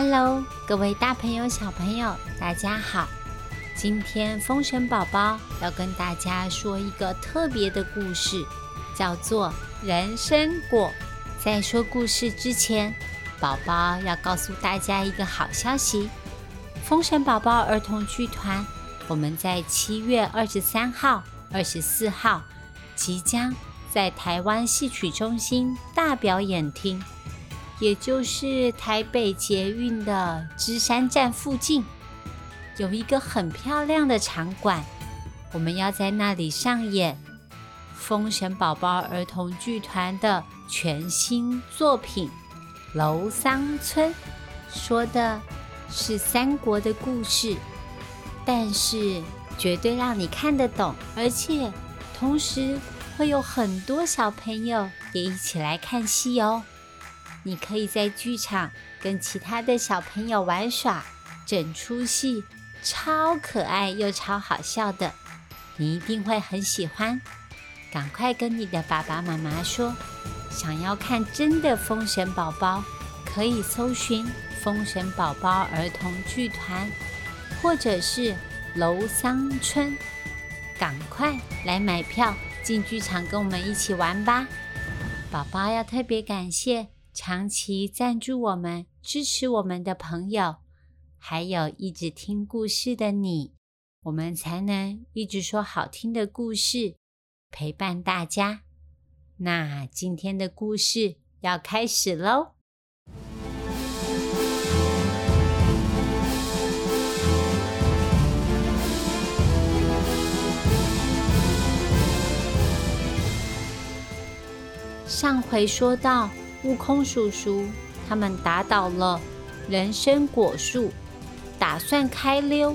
Hello，各位大朋友、小朋友，大家好！今天风神宝宝要跟大家说一个特别的故事，叫做《人参果》。在说故事之前，宝宝要告诉大家一个好消息：风神宝宝儿童剧团，我们在七月二十三号、二十四号即将在台湾戏曲中心大表演厅。也就是台北捷运的芝山站附近，有一个很漂亮的场馆，我们要在那里上演《封神宝宝儿童剧团》的全新作品《楼桑村》，说的是三国的故事，但是绝对让你看得懂，而且同时会有很多小朋友也一起来看戏哦。你可以在剧场跟其他的小朋友玩耍，整出戏超可爱又超好笑的，你一定会很喜欢。赶快跟你的爸爸妈妈说，想要看真的《封神宝宝》，可以搜寻《封神宝宝儿童剧团》或者是楼桑村，赶快来买票进剧场跟我们一起玩吧。宝宝要特别感谢。长期赞助我们、支持我们的朋友，还有一直听故事的你，我们才能一直说好听的故事，陪伴大家。那今天的故事要开始喽！上回说到。悟空叔叔他们打倒了人参果树，打算开溜，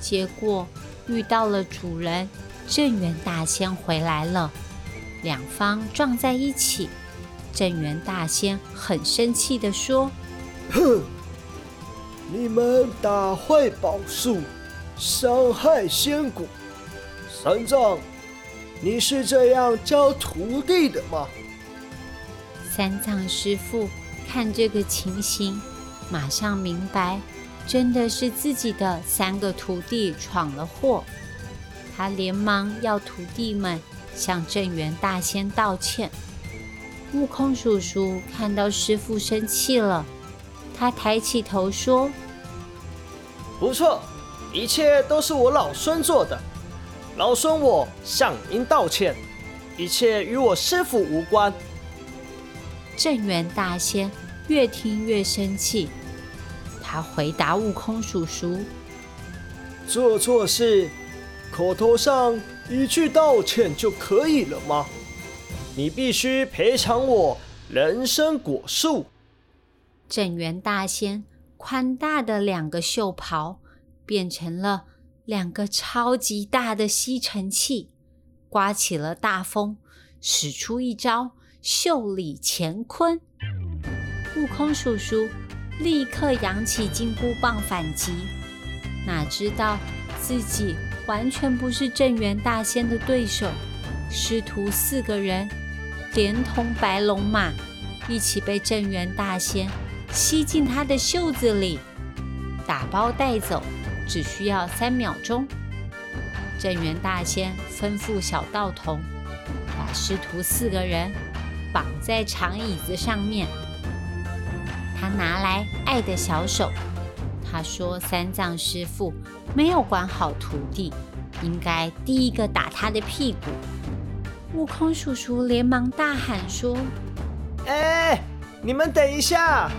结果遇到了主人镇元大仙回来了，两方撞在一起。镇元大仙很生气的说：“哼，你们打坏宝树，伤害仙果，三藏，你是这样教徒弟的吗？”三藏师傅看这个情形，马上明白，真的是自己的三个徒弟闯了祸。他连忙要徒弟们向镇元大仙道歉。悟空叔叔看到师傅生气了，他抬起头说：“不错，一切都是我老孙做的，老孙我向您道歉，一切与我师傅无关。”镇元大仙越听越生气，他回答悟空叔叔：“做错事，口头上一句道歉就可以了吗？你必须赔偿我人参果树。”镇元大仙宽大的两个袖袍变成了两个超级大的吸尘器，刮起了大风，使出一招。袖里乾坤，悟空叔叔立刻扬起金箍棒反击，哪知道自己完全不是镇元大仙的对手。师徒四个人连同白龙马一起被镇元大仙吸进他的袖子里，打包带走只需要三秒钟。镇元大仙吩咐小道童把师徒四个人。绑在长椅子上面，他拿来爱的小手。他说：“三藏师傅没有管好徒弟，应该第一个打他的屁股。”悟空叔叔连忙大喊说：“哎，你们等一下！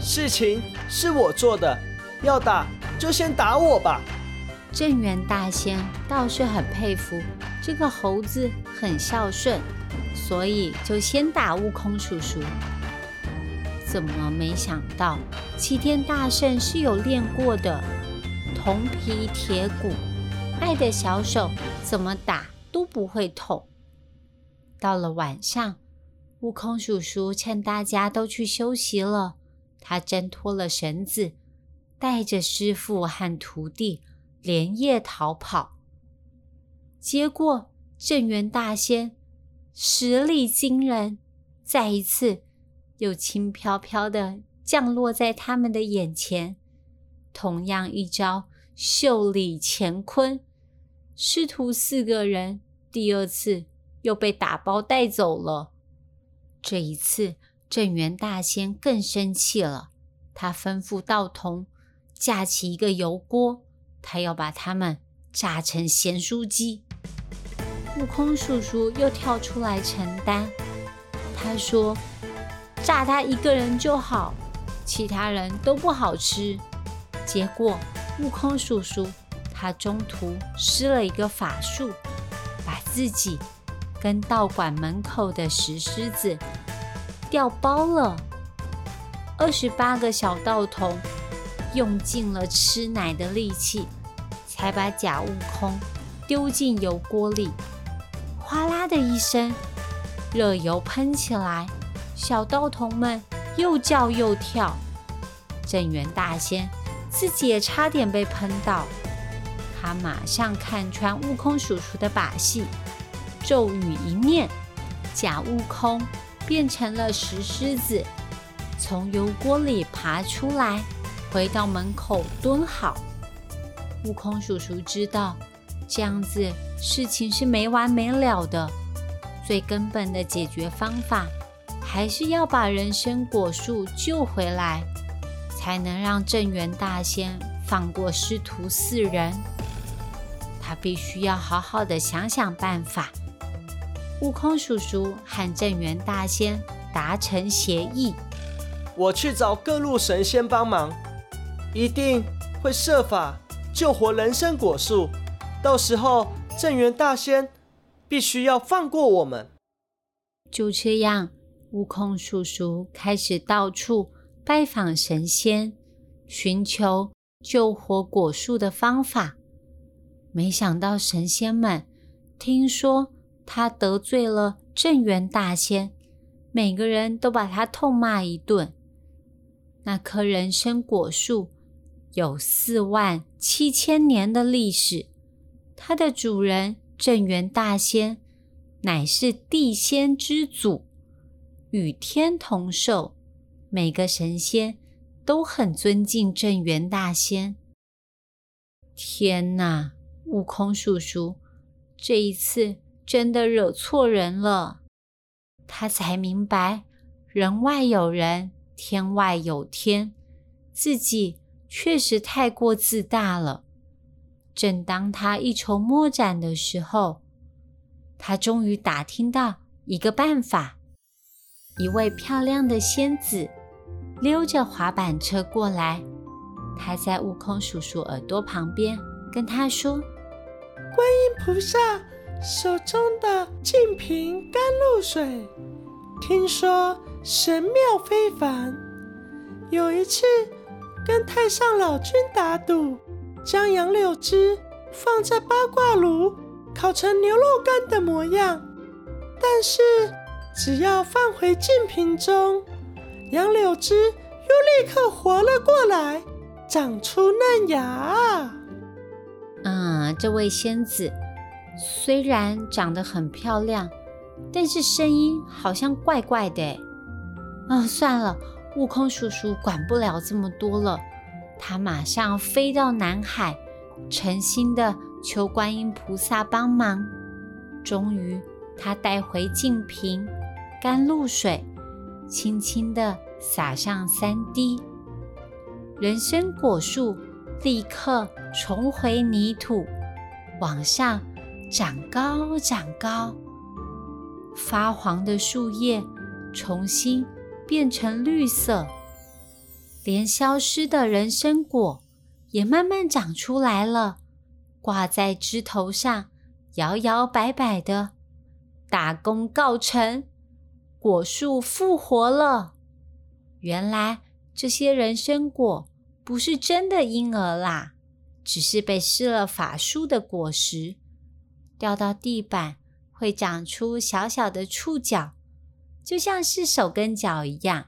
事情是我做的，要打就先打我吧。”镇元大仙倒是很佩服这个猴子，很孝顺。所以就先打悟空叔叔，怎么没想到齐天大圣是有练过的，铜皮铁骨，爱的小手怎么打都不会痛。到了晚上，悟空叔叔趁大家都去休息了，他挣脱了绳子，带着师傅和徒弟连夜逃跑。结果镇元大仙。实力惊人，再一次又轻飘飘的降落在他们的眼前。同样一招，袖里乾坤，师徒四个人第二次又被打包带走了。这一次，镇元大仙更生气了，他吩咐道童架起一个油锅，他要把他们炸成咸酥鸡。悟空叔叔又跳出来承担，他说：“炸他一个人就好，其他人都不好吃。”结果，悟空叔叔他中途施了一个法术，把自己跟道馆门口的石狮子调包了。二十八个小道童用尽了吃奶的力气，才把假悟空丢进油锅里。哗啦的一声，热油喷起来，小道童们又叫又跳。镇元大仙自己也差点被喷到，他马上看穿悟空叔叔的把戏，咒语一念，假悟空变成了石狮子，从油锅里爬出来，回到门口蹲好。悟空叔叔知道。这样子事情是没完没了的。最根本的解决方法，还是要把人参果树救回来，才能让镇元大仙放过师徒四人。他必须要好好的想想办法。悟空叔叔和镇元大仙达成协议，我去找各路神仙帮忙，一定会设法救活人参果树。到时候，镇元大仙必须要放过我们。就这样，悟空叔叔开始到处拜访神仙，寻求救活果树的方法。没想到，神仙们听说他得罪了镇元大仙，每个人都把他痛骂一顿。那棵人参果树有四万七千年的历史。它的主人镇元大仙乃是地仙之祖，与天同寿。每个神仙都很尊敬镇元大仙。天哪，悟空叔叔这一次真的惹错人了。他才明白，人外有人，天外有天，自己确实太过自大了。正当他一筹莫展的时候，他终于打听到一个办法。一位漂亮的仙子溜着滑板车过来，她在悟空叔叔耳朵旁边跟他说：“观音菩萨手中的净瓶甘露水，听说神妙非凡。有一次跟太上老君打赌。”将杨柳枝放在八卦炉烤成牛肉干的模样，但是只要放回净瓶中，杨柳枝又立刻活了过来，长出嫩芽。嗯，这位仙子虽然长得很漂亮，但是声音好像怪怪的。啊，算了，悟空叔叔管不了这么多了。他马上飞到南海，诚心的求观音菩萨帮忙。终于，他带回净瓶甘露水，轻轻的洒上三滴，人参果树立刻重回泥土，往上长高长高，发黄的树叶重新变成绿色。连消失的人参果也慢慢长出来了，挂在枝头上，摇摇摆摆的。大功告成，果树复活了。原来这些人参果不是真的婴儿啦，只是被施了法术的果实。掉到地板会长出小小的触角，就像是手跟脚一样。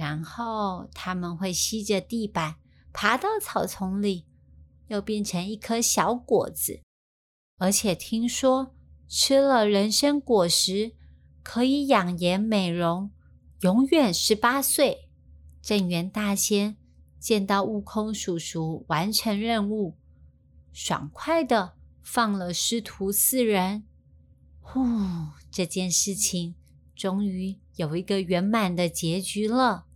然后他们会吸着地板爬到草丛里，又变成一颗小果子。而且听说吃了人参果实可以养颜美容，永远十八岁。镇元大仙见到悟空叔叔完成任务，爽快的放了师徒四人。呼，这件事情终于有一个圆满的结局了。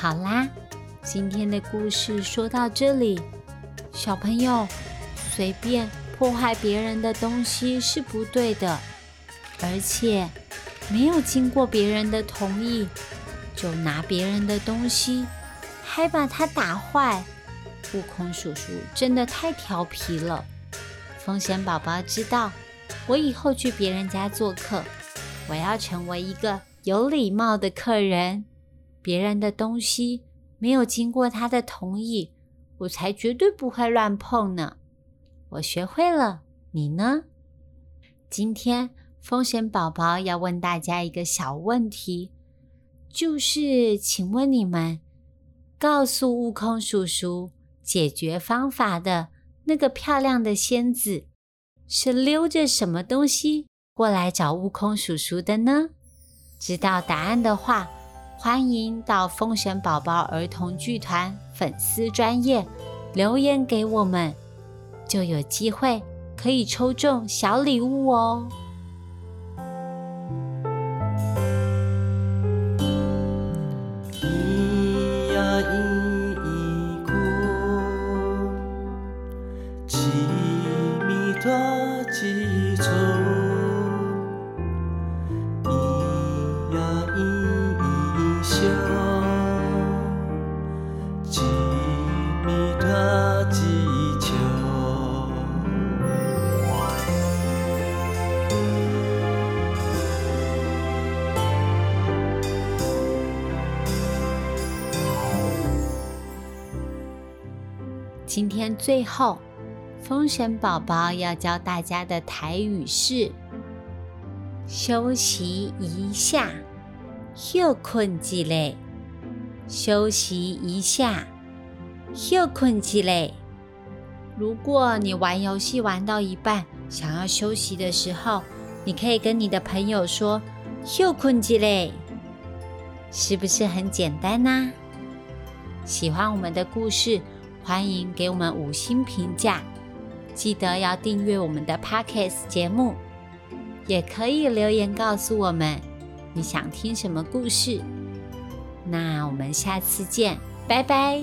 好啦，今天的故事说到这里，小朋友随便破坏别人的东西是不对的，而且没有经过别人的同意就拿别人的东西，还把它打坏，悟空叔叔真的太调皮了。风险宝宝知道，我以后去别人家做客，我要成为一个有礼貌的客人。别人的东西没有经过他的同意，我才绝对不会乱碰呢。我学会了，你呢？今天风险宝宝要问大家一个小问题，就是请问你们告诉悟空叔叔解决方法的那个漂亮的仙子，是溜着什么东西过来找悟空叔叔的呢？知道答案的话。欢迎到风神宝宝儿童剧团粉丝专业留言给我们，就有机会可以抽中小礼物哦。今天最后，风神宝宝要教大家的台语是：休息一下，休困几嘞。休息一下，休困几嘞。如果你玩游戏玩到一半，想要休息的时候，你可以跟你的朋友说：“休困几嘞。”是不是很简单呢？喜欢我们的故事。欢迎给我们五星评价，记得要订阅我们的 Pockets 节目，也可以留言告诉我们你想听什么故事。那我们下次见，拜拜。